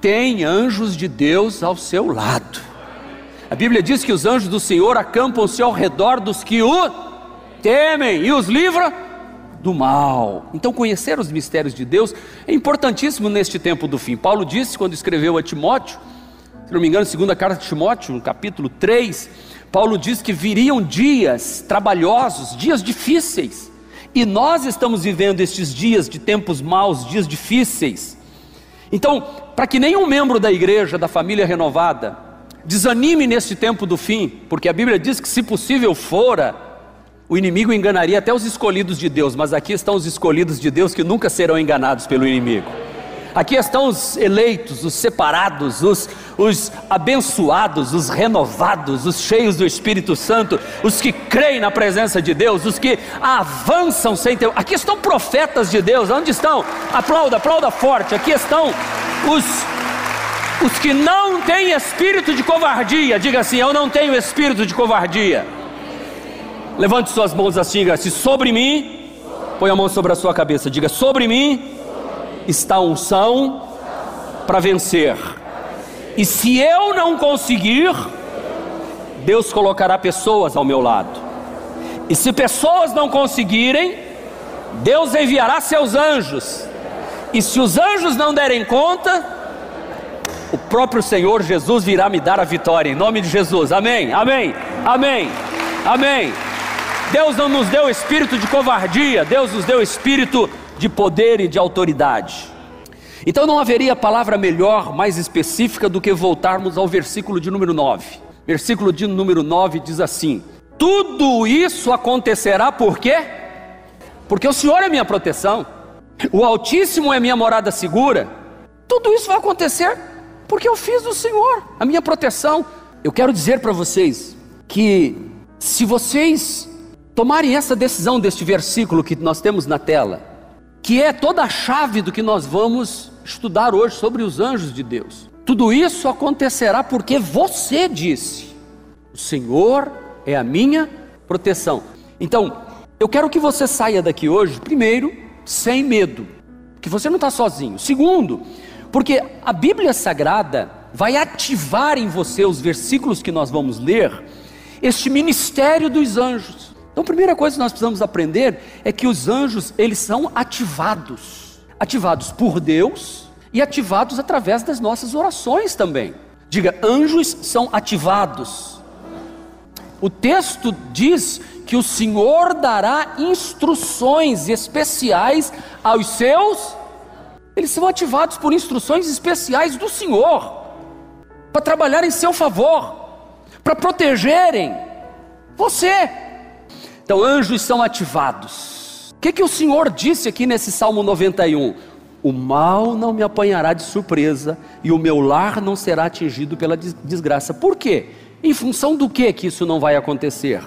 tem anjos de Deus ao seu lado. A Bíblia diz que os anjos do Senhor acampam-se ao redor dos que o temem e os livra do mal. Então, conhecer os mistérios de Deus é importantíssimo neste tempo do fim. Paulo disse quando escreveu a Timóteo, se não me engano, segunda carta de Timóteo, no capítulo 3, Paulo diz que viriam dias trabalhosos, dias difíceis. E nós estamos vivendo estes dias de tempos maus, dias difíceis. Então, para que nenhum membro da igreja, da família renovada, desanime neste tempo do fim, porque a Bíblia diz que, se possível fora, o inimigo enganaria até os escolhidos de Deus, mas aqui estão os escolhidos de Deus que nunca serão enganados pelo inimigo. Aqui estão os eleitos, os separados, os, os abençoados, os renovados, os cheios do Espírito Santo, os que creem na presença de Deus, os que avançam sem ter. Aqui estão profetas de Deus, onde estão? Aplauda, aplauda forte. Aqui estão os os que não têm espírito de covardia, diga assim: Eu não tenho espírito de covardia. Levante suas mãos assim, diga assim: Sobre mim, põe a mão sobre a sua cabeça, diga: Sobre mim está unção para vencer. E se eu não conseguir, Deus colocará pessoas ao meu lado. E se pessoas não conseguirem, Deus enviará seus anjos. E se os anjos não derem conta, o próprio Senhor Jesus virá me dar a vitória, em nome de Jesus, amém, amém, amém, amém. Deus não nos deu espírito de covardia, Deus nos deu espírito de poder e de autoridade. Então não haveria palavra melhor, mais específica do que voltarmos ao versículo de número 9. Versículo de número 9 diz assim: Tudo isso acontecerá por quê? Porque o Senhor é minha proteção, o Altíssimo é minha morada segura. Tudo isso vai acontecer porque eu fiz do Senhor a minha proteção. Eu quero dizer para vocês que se vocês tomarem essa decisão deste versículo que nós temos na tela, que é toda a chave do que nós vamos estudar hoje sobre os anjos de Deus. Tudo isso acontecerá porque você disse: O Senhor é a minha proteção. Então, eu quero que você saia daqui hoje, primeiro, sem medo, que você não está sozinho. Segundo, porque a Bíblia Sagrada vai ativar em você os versículos que nós vamos ler, este ministério dos anjos. Então, a primeira coisa que nós precisamos aprender é que os anjos, eles são ativados. Ativados por Deus e ativados através das nossas orações também. Diga, anjos são ativados. O texto diz que o Senhor dará instruções especiais aos seus eles são ativados por instruções especiais do Senhor, para trabalhar em seu favor, para protegerem você. Então, anjos são ativados. O que, que o Senhor disse aqui nesse Salmo 91? O mal não me apanhará de surpresa e o meu lar não será atingido pela desgraça. Por quê? Em função do que que isso não vai acontecer?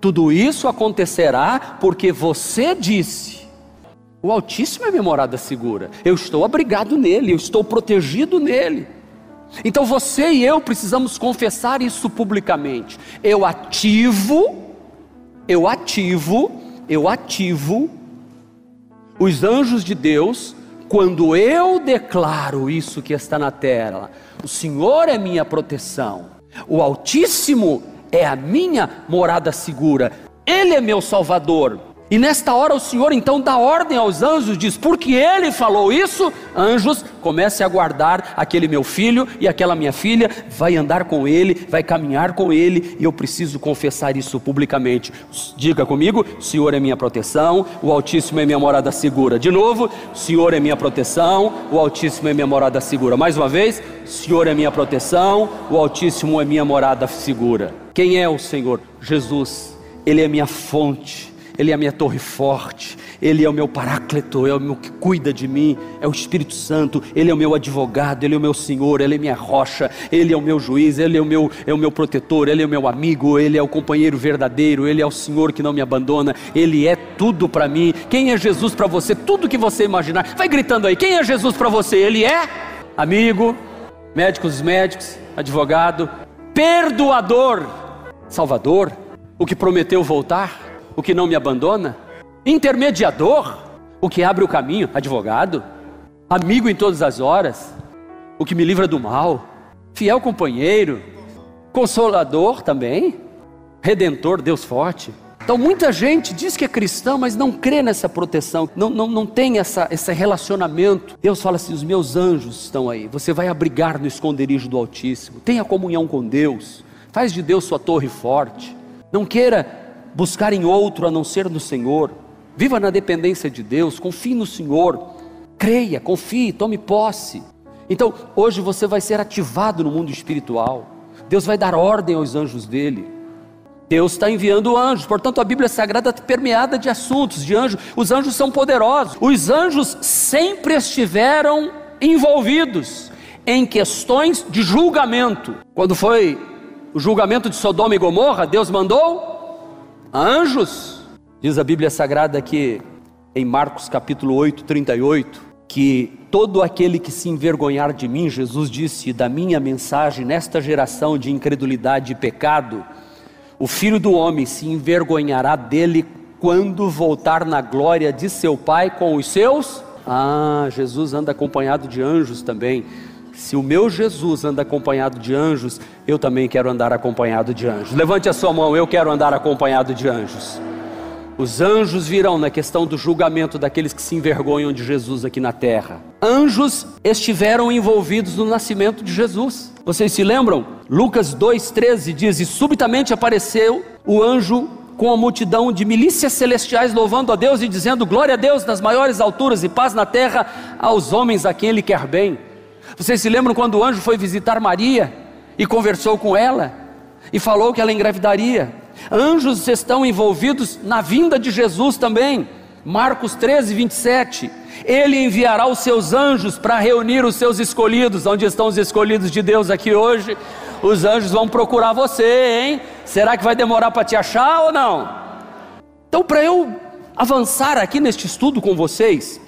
Tudo isso acontecerá porque você disse o Altíssimo é minha morada segura. Eu estou abrigado nele, eu estou protegido nele. Então você e eu precisamos confessar isso publicamente. Eu ativo, eu ativo, eu ativo os anjos de Deus quando eu declaro isso que está na terra. O Senhor é minha proteção. O Altíssimo é a minha morada segura. Ele é meu Salvador. E nesta hora o Senhor então dá ordem aos anjos, diz: porque ele falou isso, anjos, comece a guardar aquele meu filho e aquela minha filha, vai andar com ele, vai caminhar com ele, e eu preciso confessar isso publicamente. Diga comigo: o Senhor é minha proteção, o Altíssimo é minha morada segura. De novo, o Senhor é minha proteção, o Altíssimo é minha morada segura. Mais uma vez, o Senhor é minha proteção, o Altíssimo é minha morada segura. Quem é o Senhor? Jesus, Ele é minha fonte. Ele é a minha torre forte, Ele é o meu paráclito, é o meu que cuida de mim, é o Espírito Santo, Ele é o meu advogado, Ele é o meu Senhor, Ele é minha rocha, Ele é o meu juiz, Ele é o meu, é o meu protetor, Ele é o meu amigo, Ele é o companheiro verdadeiro, Ele é o Senhor que não me abandona, Ele é tudo para mim. Quem é Jesus para você? Tudo que você imaginar. Vai gritando aí, quem é Jesus para você? Ele é amigo, médicos médicos, advogado, perdoador, salvador, o que prometeu voltar o que não me abandona, intermediador, o que abre o caminho, advogado, amigo em todas as horas, o que me livra do mal, fiel companheiro, consolador também, redentor, Deus forte. Então muita gente diz que é cristão, mas não crê nessa proteção, não, não, não tem essa, esse relacionamento. Deus fala assim: os meus anjos estão aí, você vai abrigar no esconderijo do Altíssimo, tenha comunhão com Deus, faz de Deus sua torre forte. Não queira buscar em outro a não ser no Senhor. Viva na dependência de Deus, confie no Senhor, creia, confie, tome posse. Então, hoje você vai ser ativado no mundo espiritual. Deus vai dar ordem aos anjos dele. Deus está enviando anjos, portanto a Bíblia Sagrada está permeada de assuntos, de anjos. Os anjos são poderosos. Os anjos sempre estiveram envolvidos em questões de julgamento. Quando foi o julgamento de Sodoma e Gomorra, Deus mandou anjos. Diz a Bíblia Sagrada que em Marcos capítulo 8, 38, que todo aquele que se envergonhar de mim, Jesus disse, da minha mensagem nesta geração de incredulidade e pecado, o filho do homem se envergonhará dele quando voltar na glória de seu Pai com os seus. Ah, Jesus anda acompanhado de anjos também. Se o meu Jesus anda acompanhado de anjos, eu também quero andar acompanhado de anjos. Levante a sua mão, eu quero andar acompanhado de anjos. Os anjos virão na questão do julgamento daqueles que se envergonham de Jesus aqui na terra. Anjos estiveram envolvidos no nascimento de Jesus. Vocês se lembram? Lucas 2,13 diz: E subitamente apareceu o anjo com a multidão de milícias celestiais louvando a Deus e dizendo: Glória a Deus nas maiores alturas e paz na terra aos homens a quem Ele quer bem. Vocês se lembram quando o anjo foi visitar Maria e conversou com ela e falou que ela engravidaria? Anjos estão envolvidos na vinda de Jesus também. Marcos 13, 27. Ele enviará os seus anjos para reunir os seus escolhidos. Onde estão os escolhidos de Deus aqui hoje? Os anjos vão procurar você, hein? Será que vai demorar para te achar ou não? Então, para eu avançar aqui neste estudo com vocês,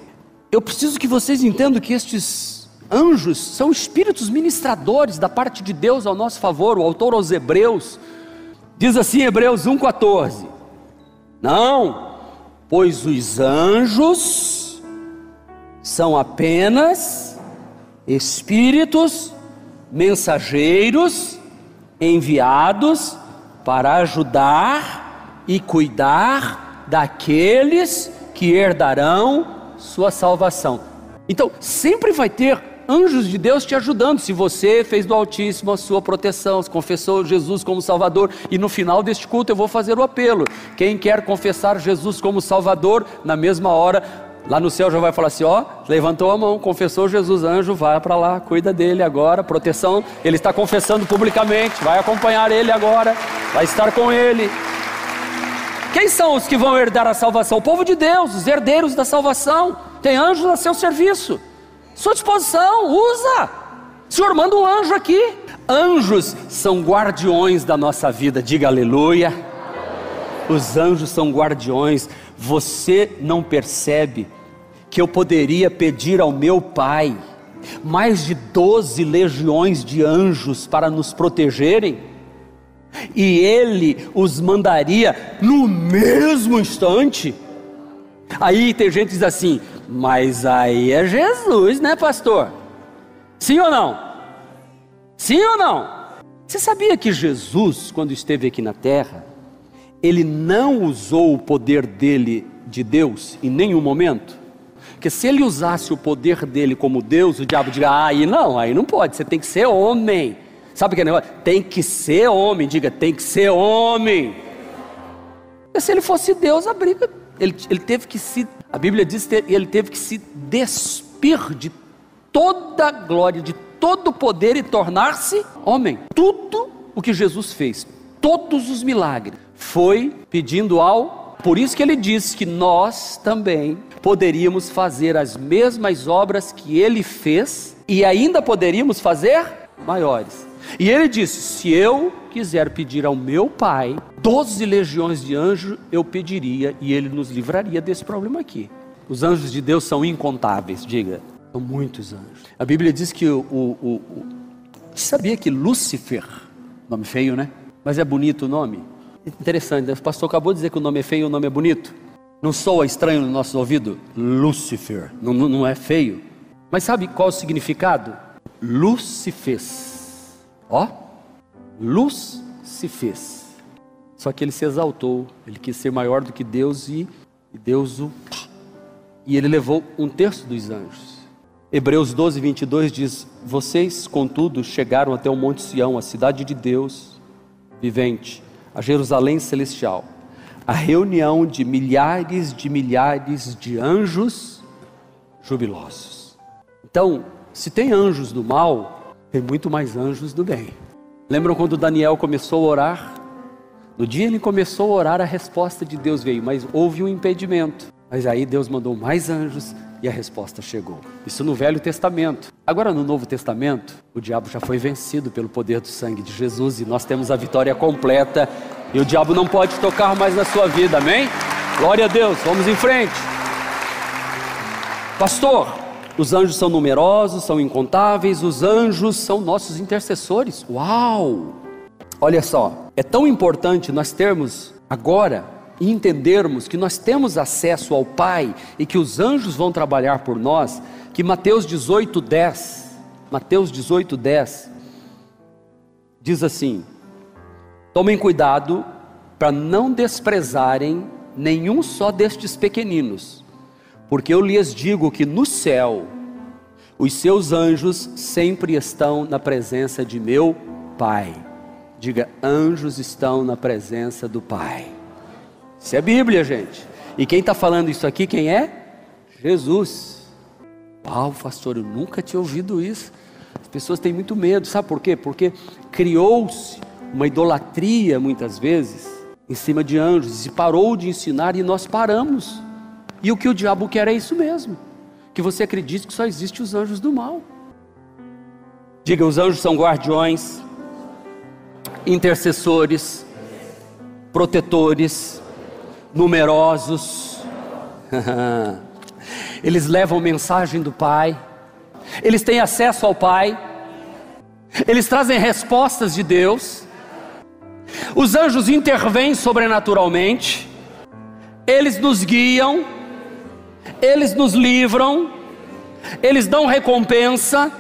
eu preciso que vocês entendam que estes anjos são espíritos ministradores da parte de Deus ao nosso favor. O autor aos Hebreus diz assim, Hebreus 1,14: Não, pois os anjos são apenas espíritos mensageiros enviados para ajudar e cuidar daqueles que herdarão sua salvação. Então, sempre vai ter anjos de Deus te ajudando. Se você fez do Altíssimo a sua proteção, se confessou Jesus como Salvador, e no final deste culto eu vou fazer o apelo. Quem quer confessar Jesus como Salvador, na mesma hora Lá no céu já vai falar assim: ó, levantou a mão, confessou Jesus, anjo, vai para lá, cuida dele agora, proteção. Ele está confessando publicamente, vai acompanhar ele agora, vai estar com ele. Quem são os que vão herdar a salvação? O povo de Deus, os herdeiros da salvação. Tem anjos a seu serviço, sua disposição, usa. Senhor manda um anjo aqui. Anjos são guardiões da nossa vida, diga aleluia. Os anjos são guardiões. Você não percebe que eu poderia pedir ao meu Pai mais de doze legiões de anjos para nos protegerem, e Ele os mandaria no mesmo instante. Aí tem gente que diz assim, mas aí é Jesus, né, pastor? Sim ou não? Sim ou não? Você sabia que Jesus, quando esteve aqui na terra, ele não usou o poder dele de Deus em nenhum momento? Porque se ele usasse o poder dele como Deus, o diabo diria: ah, aí não, aí não pode, você tem que ser homem. Sabe que negócio? Tem que ser homem, diga, tem que ser homem. E se ele fosse Deus, a briga, ele, ele teve que se, a Bíblia diz que ele teve que se despir de toda a glória, de todo o poder e tornar-se homem. Tudo o que Jesus fez, todos os milagres, foi pedindo ao por isso que ele diz que nós também poderíamos fazer as mesmas obras que ele fez e ainda poderíamos fazer maiores. E ele disse: se eu quiser pedir ao meu pai doze legiões de anjos, eu pediria e ele nos livraria desse problema aqui. Os anjos de Deus são incontáveis, diga. São muitos anjos. A Bíblia diz que o, o, o, o sabia que Lúcifer, nome feio, né? Mas é bonito o nome. Interessante, o pastor acabou de dizer que o nome é feio e o nome é bonito. Não soa estranho no nosso ouvido? Lúcifer, não, não é feio. Mas sabe qual o significado? fez. Ó, luz se fez. Só que ele se exaltou, ele quis ser maior do que Deus e, e Deus o. E ele levou um terço dos anjos. Hebreus 12, 22 diz: Vocês, contudo, chegaram até o Monte Sião, a cidade de Deus vivente, a Jerusalém celestial, a reunião de milhares de milhares de anjos jubilosos. Então, se tem anjos do mal, tem muito mais anjos do bem. Lembram quando Daniel começou a orar? No dia ele começou a orar, a resposta de Deus veio, mas houve um impedimento. Mas aí Deus mandou mais anjos e a resposta chegou. Isso no Velho Testamento. Agora no Novo Testamento, o diabo já foi vencido pelo poder do sangue de Jesus e nós temos a vitória completa e o diabo não pode tocar mais na sua vida, amém? Glória a Deus, vamos em frente. Pastor, os anjos são numerosos, são incontáveis, os anjos são nossos intercessores. Uau! Olha só, é tão importante nós termos agora e entendermos que nós temos acesso ao Pai e que os anjos vão trabalhar por nós, que Mateus 18, 10, Mateus 18, 10, diz assim: Tomem cuidado para não desprezarem nenhum só destes pequeninos, porque eu lhes digo que no céu os seus anjos sempre estão na presença de meu Pai. Diga, anjos estão na presença do Pai. Isso é Bíblia, gente. E quem está falando isso aqui, quem é? Jesus. Uau, pastor, eu nunca tinha ouvido isso. As pessoas têm muito medo, sabe por quê? Porque criou-se uma idolatria, muitas vezes, em cima de anjos, e parou de ensinar e nós paramos. E o que o diabo quer é isso mesmo: que você acredite que só existe os anjos do mal. Diga, os anjos são guardiões, intercessores, protetores, numerosos, eles levam mensagem do Pai, eles têm acesso ao Pai, eles trazem respostas de Deus, os anjos intervêm sobrenaturalmente, eles nos guiam, eles nos livram, eles dão recompensa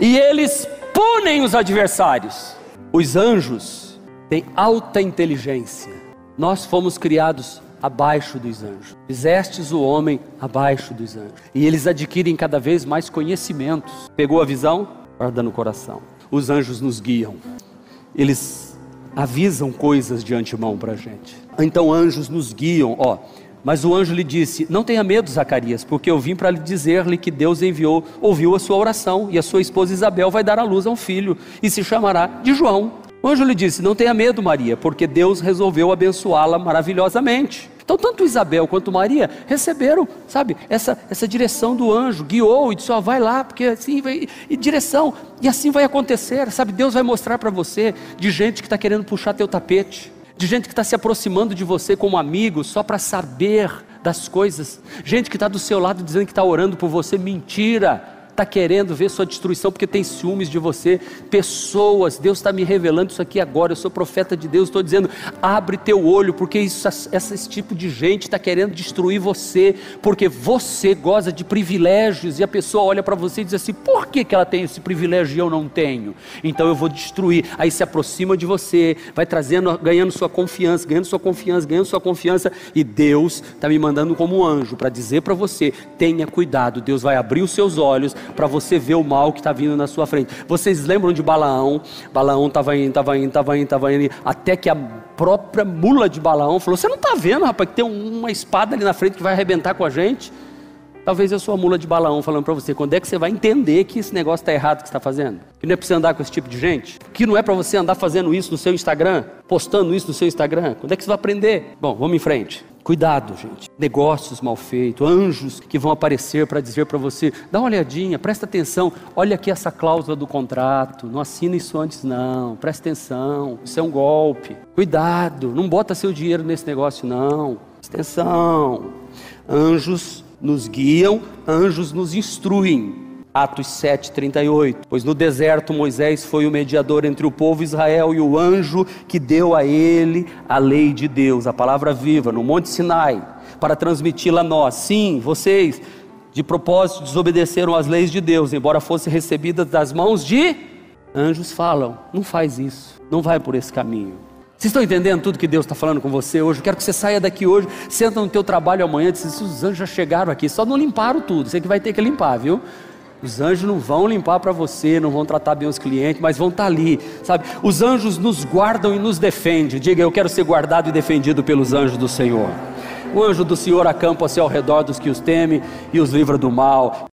e eles punem os adversários. Os anjos têm alta inteligência. Nós fomos criados abaixo dos anjos. Fizestes o homem abaixo dos anjos. E eles adquirem cada vez mais conhecimentos. Pegou a visão? Guarda no coração. Os anjos nos guiam. Eles avisam coisas de antemão para a gente. Então anjos nos guiam, ó. Mas o anjo lhe disse: Não tenha medo, Zacarias, porque eu vim para lhe dizer-lhe que Deus enviou, ouviu a sua oração, e a sua esposa Isabel vai dar à luz a um filho, e se chamará de João. O anjo lhe disse: Não tenha medo, Maria, porque Deus resolveu abençoá-la maravilhosamente. Então, tanto Isabel quanto Maria receberam, sabe, essa, essa direção do anjo, guiou e disse: Ó, vai lá, porque assim vai, e direção, e assim vai acontecer, sabe? Deus vai mostrar para você de gente que está querendo puxar teu tapete, de gente que está se aproximando de você como amigo só para saber das coisas, gente que está do seu lado dizendo que está orando por você, mentira está querendo ver sua destruição porque tem ciúmes de você. Pessoas, Deus está me revelando isso aqui agora. Eu sou profeta de Deus, estou dizendo: abre teu olho, porque isso, esse tipo de gente está querendo destruir você, porque você goza de privilégios e a pessoa olha para você e diz assim: por que, que ela tem esse privilégio e eu não tenho? Então eu vou destruir. Aí se aproxima de você, vai trazendo, ganhando sua confiança, ganhando sua confiança, ganhando sua confiança, e Deus está me mandando como um anjo para dizer para você: tenha cuidado, Deus vai abrir os seus olhos para você ver o mal que está vindo na sua frente. Vocês lembram de Balaão? Balaão estava indo, estava indo, estava indo, estava indo, até que a própria mula de Balaão falou: Você não está vendo, rapaz, que tem uma espada ali na frente que vai arrebentar com a gente? Talvez eu sou a mula de Balaão falando para você, quando é que você vai entender que esse negócio está errado que está fazendo? Que não é para você andar com esse tipo de gente? Que não é para você andar fazendo isso no seu Instagram? Postando isso no seu Instagram? Quando é que você vai aprender? Bom, vamos em frente. Cuidado, gente. Negócios mal feitos, anjos que vão aparecer para dizer para você: dá uma olhadinha, presta atenção, olha aqui essa cláusula do contrato, não assina isso antes, não, presta atenção, isso é um golpe. Cuidado, não bota seu dinheiro nesse negócio, não. Presta atenção. Anjos nos guiam, anjos nos instruem. Atos 7:38. Pois no deserto Moisés foi o mediador entre o povo Israel e o anjo que deu a ele a lei de Deus, a palavra viva, no Monte Sinai, para transmiti-la a nós. Sim, vocês de propósito desobedeceram às leis de Deus, embora fossem recebidas das mãos de anjos, falam: não faz isso, não vai por esse caminho. Vocês estão entendendo tudo que Deus está falando com você hoje? Eu quero que você saia daqui hoje, senta no teu trabalho amanhã, diz, os anjos já chegaram aqui, só não limparam tudo, você que vai ter que limpar, viu? Os anjos não vão limpar para você, não vão tratar bem os clientes, mas vão estar tá ali, sabe? Os anjos nos guardam e nos defendem. Diga, eu quero ser guardado e defendido pelos anjos do Senhor. O anjo do Senhor acampa-se ao redor dos que os temem e os livra do mal.